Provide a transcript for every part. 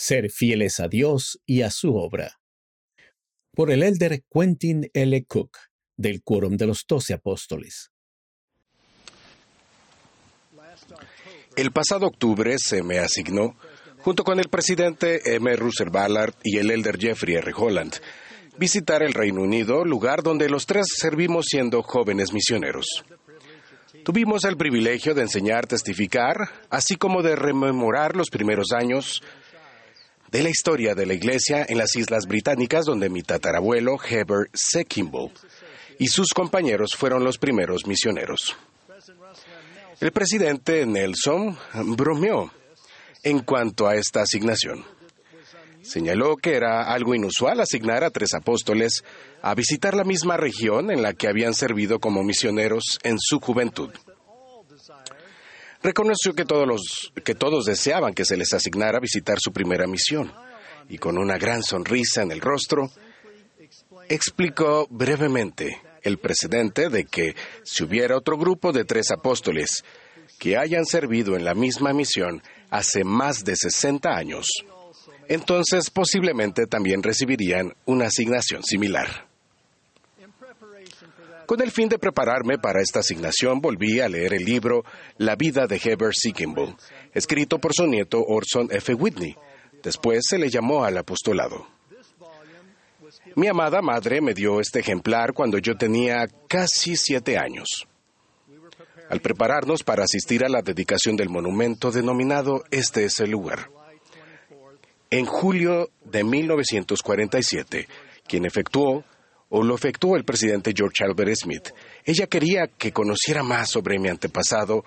Ser fieles a Dios y a su obra. Por el elder Quentin L. Cook, del Quórum de los Doce Apóstoles. El pasado octubre se me asignó, junto con el presidente M. Russell Ballard y el elder Jeffrey R. Holland, visitar el Reino Unido, lugar donde los tres servimos siendo jóvenes misioneros. Tuvimos el privilegio de enseñar, testificar, así como de rememorar los primeros años de la historia de la Iglesia en las Islas Británicas, donde mi tatarabuelo Heber C. Kimball y sus compañeros fueron los primeros misioneros. El presidente Nelson bromeó en cuanto a esta asignación. Señaló que era algo inusual asignar a tres apóstoles a visitar la misma región en la que habían servido como misioneros en su juventud. Reconoció que todos, los, que todos deseaban que se les asignara visitar su primera misión y con una gran sonrisa en el rostro, explicó brevemente el precedente de que si hubiera otro grupo de tres apóstoles que hayan servido en la misma misión hace más de 60 años, entonces posiblemente también recibirían una asignación similar. Con el fin de prepararme para esta asignación, volví a leer el libro La vida de Heber C. Escrito por su nieto Orson F. Whitney. Después se le llamó al apostolado. Mi amada madre me dio este ejemplar cuando yo tenía casi siete años. Al prepararnos para asistir a la dedicación del monumento denominado Este es el lugar. En julio de 1947, quien efectuó o lo efectuó el presidente George Albert Smith, ella quería que conociera más sobre mi antepasado,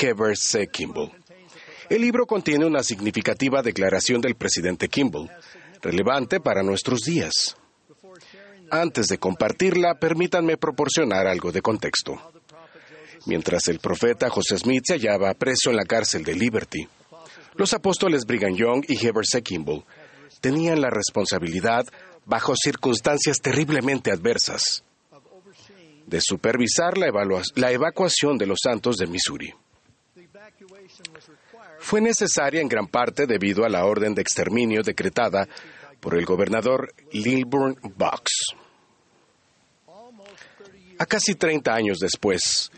Heber C. Kimball. El libro contiene una significativa declaración del presidente Kimball, relevante para nuestros días. Antes de compartirla, permítanme proporcionar algo de contexto. Mientras el profeta José Smith se hallaba preso en la cárcel de Liberty, los apóstoles Brigham Young y Heber C. Kimball tenían la responsabilidad, bajo circunstancias terriblemente adversas, de supervisar la, evacuación de los santos de Missouri. Fue necesaria en gran parte debido a la orden de exterminio decretada por el gobernador Lilburn Box. A casi 30 años después,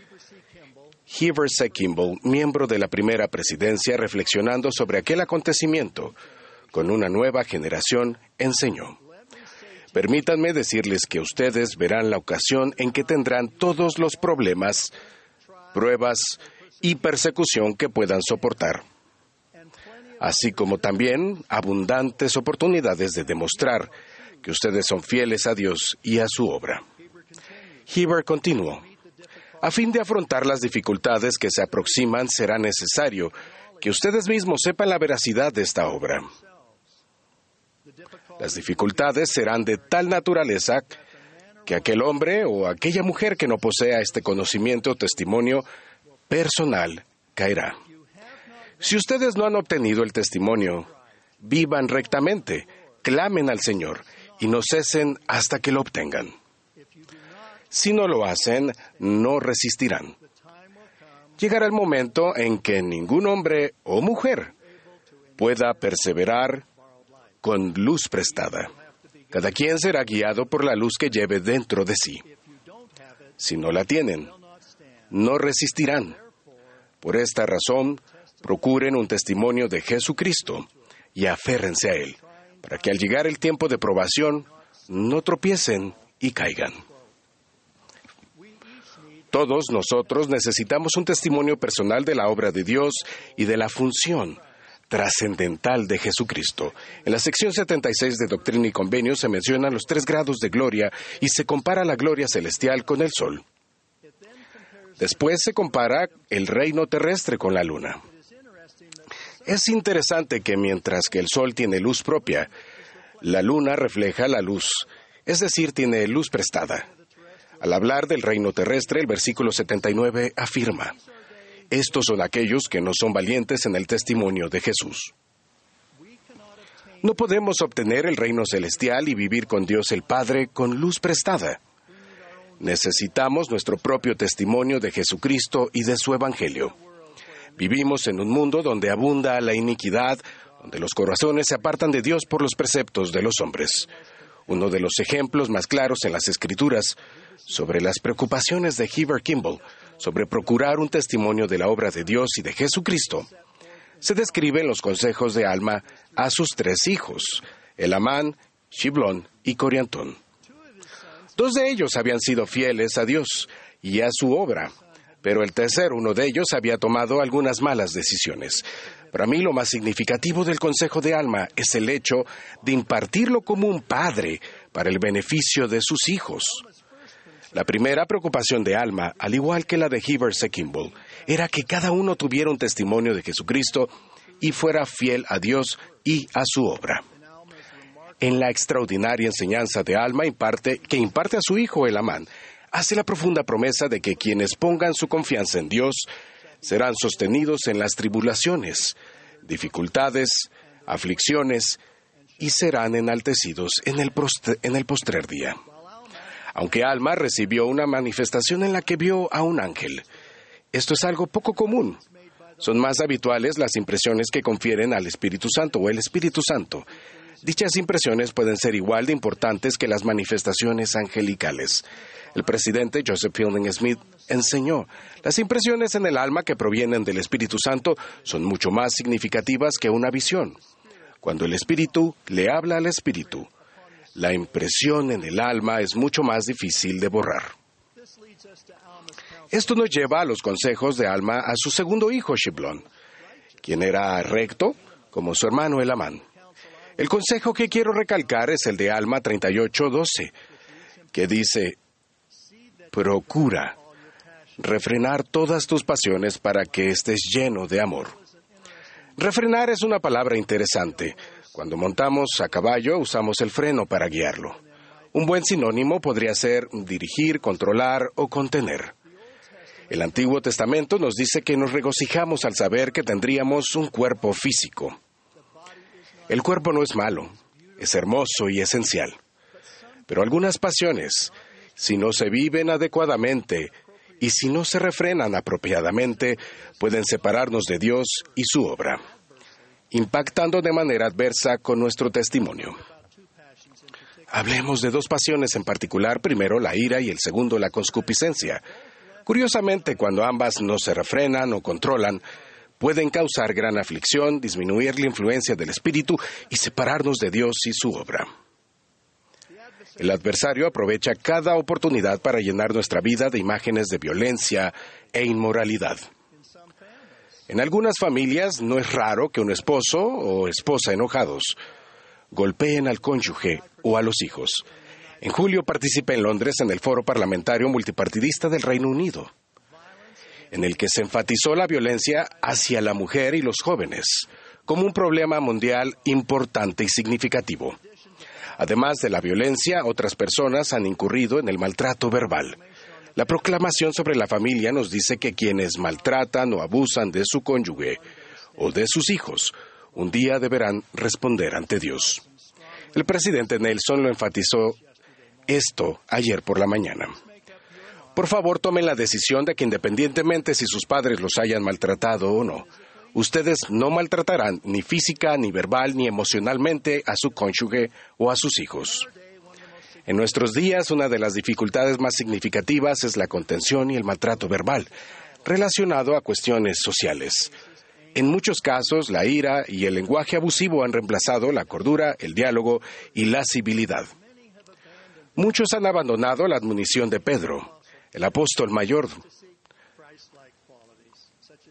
Heber C. Kimball, miembro de la primera presidencia, reflexionando sobre aquel acontecimiento con una nueva generación, enseñó. Permítanme decirles que ustedes verán la ocasión en que tendrán todos los problemas, pruebas y persecución que puedan soportar, así como también abundantes oportunidades de demostrar que ustedes son fieles a Dios y a su obra. Heber continuó. A fin de afrontar las dificultades que se aproximan, será necesario que ustedes mismos sepan la veracidad de esta obra. Las dificultades serán de tal naturaleza que aquel hombre o aquella mujer que no posea este conocimiento o testimonio personal caerá. Si ustedes no han obtenido el testimonio, vivan rectamente, clamen al Señor y no cesen hasta que lo obtengan. Si no lo hacen, no resistirán. Llegará el momento en que ningún hombre o mujer pueda perseverar con luz prestada. Cada quien será guiado por la luz que lleve dentro de sí. Si no la tienen, no resistirán. Por esta razón, procuren un testimonio de Jesucristo y aférrense a Él, para que al llegar el tiempo de probación, no tropiecen y caigan. Todos nosotros necesitamos un testimonio personal de la obra de Dios y de la función trascendental de Jesucristo. En la sección 76 de Doctrina y Convenio se mencionan los tres grados de gloria y se compara la gloria celestial con el sol. Después se compara el reino terrestre con la luna. Es interesante que mientras que el sol tiene luz propia, la luna refleja la luz, es decir, tiene luz prestada. Al hablar del reino terrestre, el versículo 79 afirma, estos son aquellos que no son valientes en el testimonio de Jesús. No podemos obtener el reino celestial y vivir con Dios el Padre con luz prestada. Necesitamos nuestro propio testimonio de Jesucristo y de su Evangelio. Vivimos en un mundo donde abunda la iniquidad, donde los corazones se apartan de Dios por los preceptos de los hombres. Uno de los ejemplos más claros en las Escrituras sobre las preocupaciones de Heber Kimball sobre procurar un testimonio de la obra de Dios y de Jesucristo se describe en los consejos de Alma a sus tres hijos, Elamán, Shiblón y Coriantón. Dos de ellos habían sido fieles a Dios y a su obra, pero el tercero, uno de ellos, había tomado algunas malas decisiones. Para mí lo más significativo del consejo de Alma es el hecho de impartirlo como un padre para el beneficio de sus hijos. La primera preocupación de Alma, al igual que la de Heber Kimball, era que cada uno tuviera un testimonio de Jesucristo y fuera fiel a Dios y a su obra. En la extraordinaria enseñanza de Alma imparte, que imparte a su hijo Elamán, hace la profunda promesa de que quienes pongan su confianza en Dios serán sostenidos en las tribulaciones, dificultades, aflicciones y serán enaltecidos en el, en el postrer día aunque Alma recibió una manifestación en la que vio a un ángel. Esto es algo poco común. Son más habituales las impresiones que confieren al Espíritu Santo o el Espíritu Santo. Dichas impresiones pueden ser igual de importantes que las manifestaciones angelicales. El presidente Joseph Fielding Smith enseñó, las impresiones en el alma que provienen del Espíritu Santo son mucho más significativas que una visión. Cuando el Espíritu le habla al Espíritu, la impresión en el alma es mucho más difícil de borrar. Esto nos lleva a los consejos de Alma a su segundo hijo, Shiblon, quien era recto como su hermano Elamán. El consejo que quiero recalcar es el de Alma 38:12, que dice, procura refrenar todas tus pasiones para que estés lleno de amor. Refrenar es una palabra interesante, cuando montamos a caballo usamos el freno para guiarlo. Un buen sinónimo podría ser dirigir, controlar o contener. El Antiguo Testamento nos dice que nos regocijamos al saber que tendríamos un cuerpo físico. El cuerpo no es malo, es hermoso y esencial. Pero algunas pasiones, si no se viven adecuadamente y si no se refrenan apropiadamente, pueden separarnos de Dios y su obra impactando de manera adversa con nuestro testimonio. Hablemos de dos pasiones en particular, primero la ira y el segundo la conscupiscencia. Curiosamente, cuando ambas no se refrenan o controlan, pueden causar gran aflicción, disminuir la influencia del Espíritu y separarnos de Dios y su obra. El adversario aprovecha cada oportunidad para llenar nuestra vida de imágenes de violencia e inmoralidad. En algunas familias no es raro que un esposo o esposa enojados golpeen al cónyuge o a los hijos. En julio participé en Londres en el foro parlamentario multipartidista del Reino Unido, en el que se enfatizó la violencia hacia la mujer y los jóvenes como un problema mundial importante y significativo. Además de la violencia, otras personas han incurrido en el maltrato verbal. La proclamación sobre la familia nos dice que quienes maltratan o abusan de su cónyuge o de sus hijos, un día deberán responder ante Dios. El presidente Nelson lo enfatizó esto ayer por la mañana. Por favor, tomen la decisión de que independientemente si sus padres los hayan maltratado o no, ustedes no maltratarán ni física, ni verbal, ni emocionalmente a su cónyuge o a sus hijos. En nuestros días, una de las dificultades más significativas es la contención y el maltrato verbal, relacionado a cuestiones sociales. En muchos casos, la ira y el lenguaje abusivo han reemplazado la cordura, el diálogo y la civilidad. Muchos han abandonado la admonición de Pedro, el apóstol mayor,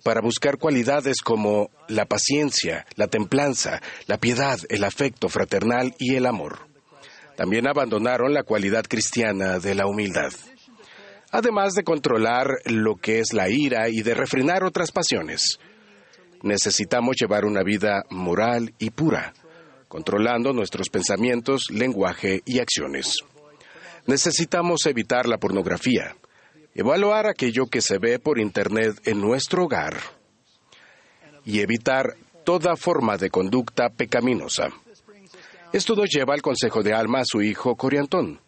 para buscar cualidades como la paciencia, la templanza, la piedad, el afecto fraternal y el amor. También abandonaron la cualidad cristiana de la humildad. Además de controlar lo que es la ira y de refrenar otras pasiones, necesitamos llevar una vida moral y pura, controlando nuestros pensamientos, lenguaje y acciones. Necesitamos evitar la pornografía, evaluar aquello que se ve por Internet en nuestro hogar y evitar toda forma de conducta pecaminosa. Esto nos lleva al consejo de Alma a su hijo Coriantón.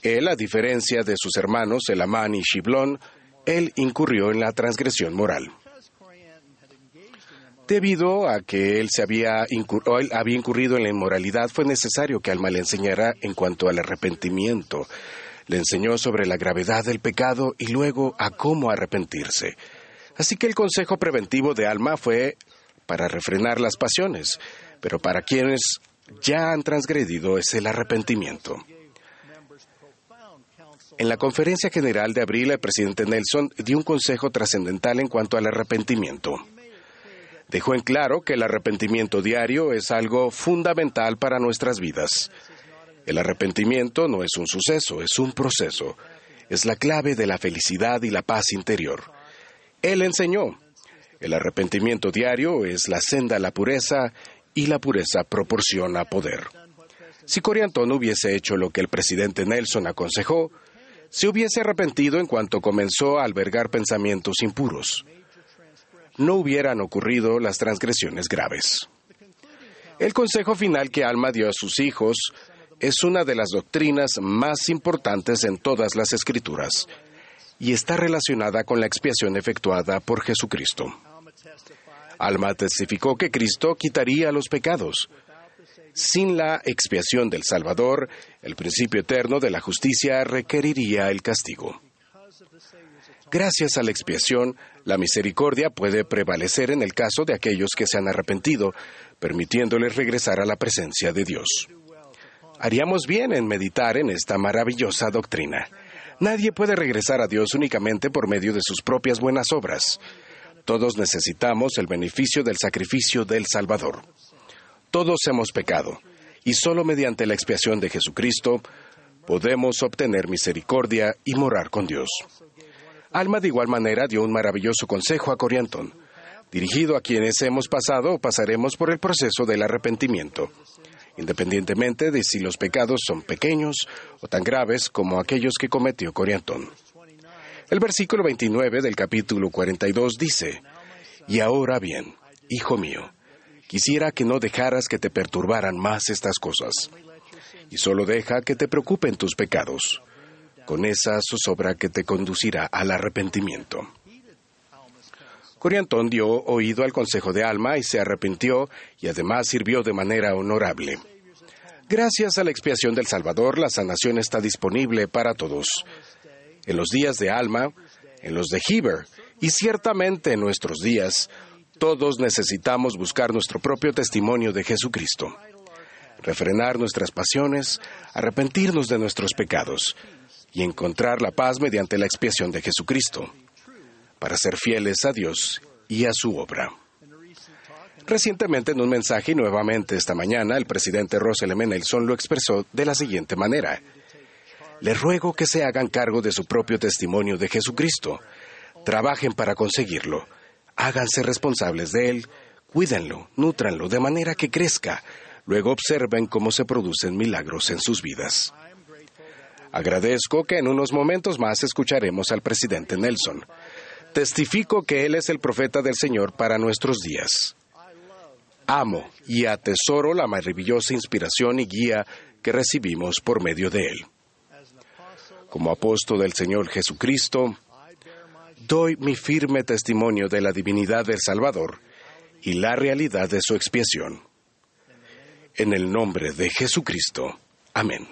Él, a diferencia de sus hermanos Elamán y Shiblón, él incurrió en la transgresión moral. Debido a que él, se había, él había incurrido en la inmoralidad, fue necesario que Alma le enseñara en cuanto al arrepentimiento. Le enseñó sobre la gravedad del pecado y luego a cómo arrepentirse. Así que el consejo preventivo de Alma fue para refrenar las pasiones, pero para quienes ya han transgredido es el arrepentimiento. En la conferencia general de abril, el presidente Nelson dio un consejo trascendental en cuanto al arrepentimiento. Dejó en claro que el arrepentimiento diario es algo fundamental para nuestras vidas. El arrepentimiento no es un suceso, es un proceso. Es la clave de la felicidad y la paz interior. Él enseñó, el arrepentimiento diario es la senda a la pureza y la pureza proporciona poder. Si Coriantón hubiese hecho lo que el presidente Nelson aconsejó, se hubiese arrepentido en cuanto comenzó a albergar pensamientos impuros. No hubieran ocurrido las transgresiones graves. El consejo final que Alma dio a sus hijos es una de las doctrinas más importantes en todas las escrituras y está relacionada con la expiación efectuada por Jesucristo. Alma testificó que Cristo quitaría los pecados. Sin la expiación del Salvador, el principio eterno de la justicia requeriría el castigo. Gracias a la expiación, la misericordia puede prevalecer en el caso de aquellos que se han arrepentido, permitiéndoles regresar a la presencia de Dios. Haríamos bien en meditar en esta maravillosa doctrina. Nadie puede regresar a Dios únicamente por medio de sus propias buenas obras. Todos necesitamos el beneficio del sacrificio del Salvador. Todos hemos pecado, y solo mediante la expiación de Jesucristo podemos obtener misericordia y morar con Dios. Alma de igual manera dio un maravilloso consejo a Coriantón, dirigido a quienes hemos pasado o pasaremos por el proceso del arrepentimiento, independientemente de si los pecados son pequeños o tan graves como aquellos que cometió Coriantón. El versículo 29 del capítulo 42 dice, Y ahora bien, hijo mío, quisiera que no dejaras que te perturbaran más estas cosas, y solo deja que te preocupen tus pecados. Con esa zozobra que te conducirá al arrepentimiento. Coriantón dio oído al consejo de Alma y se arrepintió y además sirvió de manera honorable. Gracias a la expiación del Salvador, la sanación está disponible para todos en los días de Alma, en los de Heber, y ciertamente en nuestros días, todos necesitamos buscar nuestro propio testimonio de Jesucristo, refrenar nuestras pasiones, arrepentirnos de nuestros pecados y encontrar la paz mediante la expiación de Jesucristo, para ser fieles a Dios y a su obra. Recientemente en un mensaje y nuevamente esta mañana, el presidente Russell M. Nelson lo expresó de la siguiente manera. Les ruego que se hagan cargo de su propio testimonio de Jesucristo. Trabajen para conseguirlo. Háganse responsables de él. Cuídenlo, nútranlo de manera que crezca. Luego observen cómo se producen milagros en sus vidas. Agradezco que en unos momentos más escucharemos al presidente Nelson. Testifico que Él es el profeta del Señor para nuestros días. Amo y atesoro la maravillosa inspiración y guía que recibimos por medio de Él como apóstol del Señor Jesucristo, doy mi firme testimonio de la divinidad del Salvador y la realidad de su expiación. En el nombre de Jesucristo. Amén.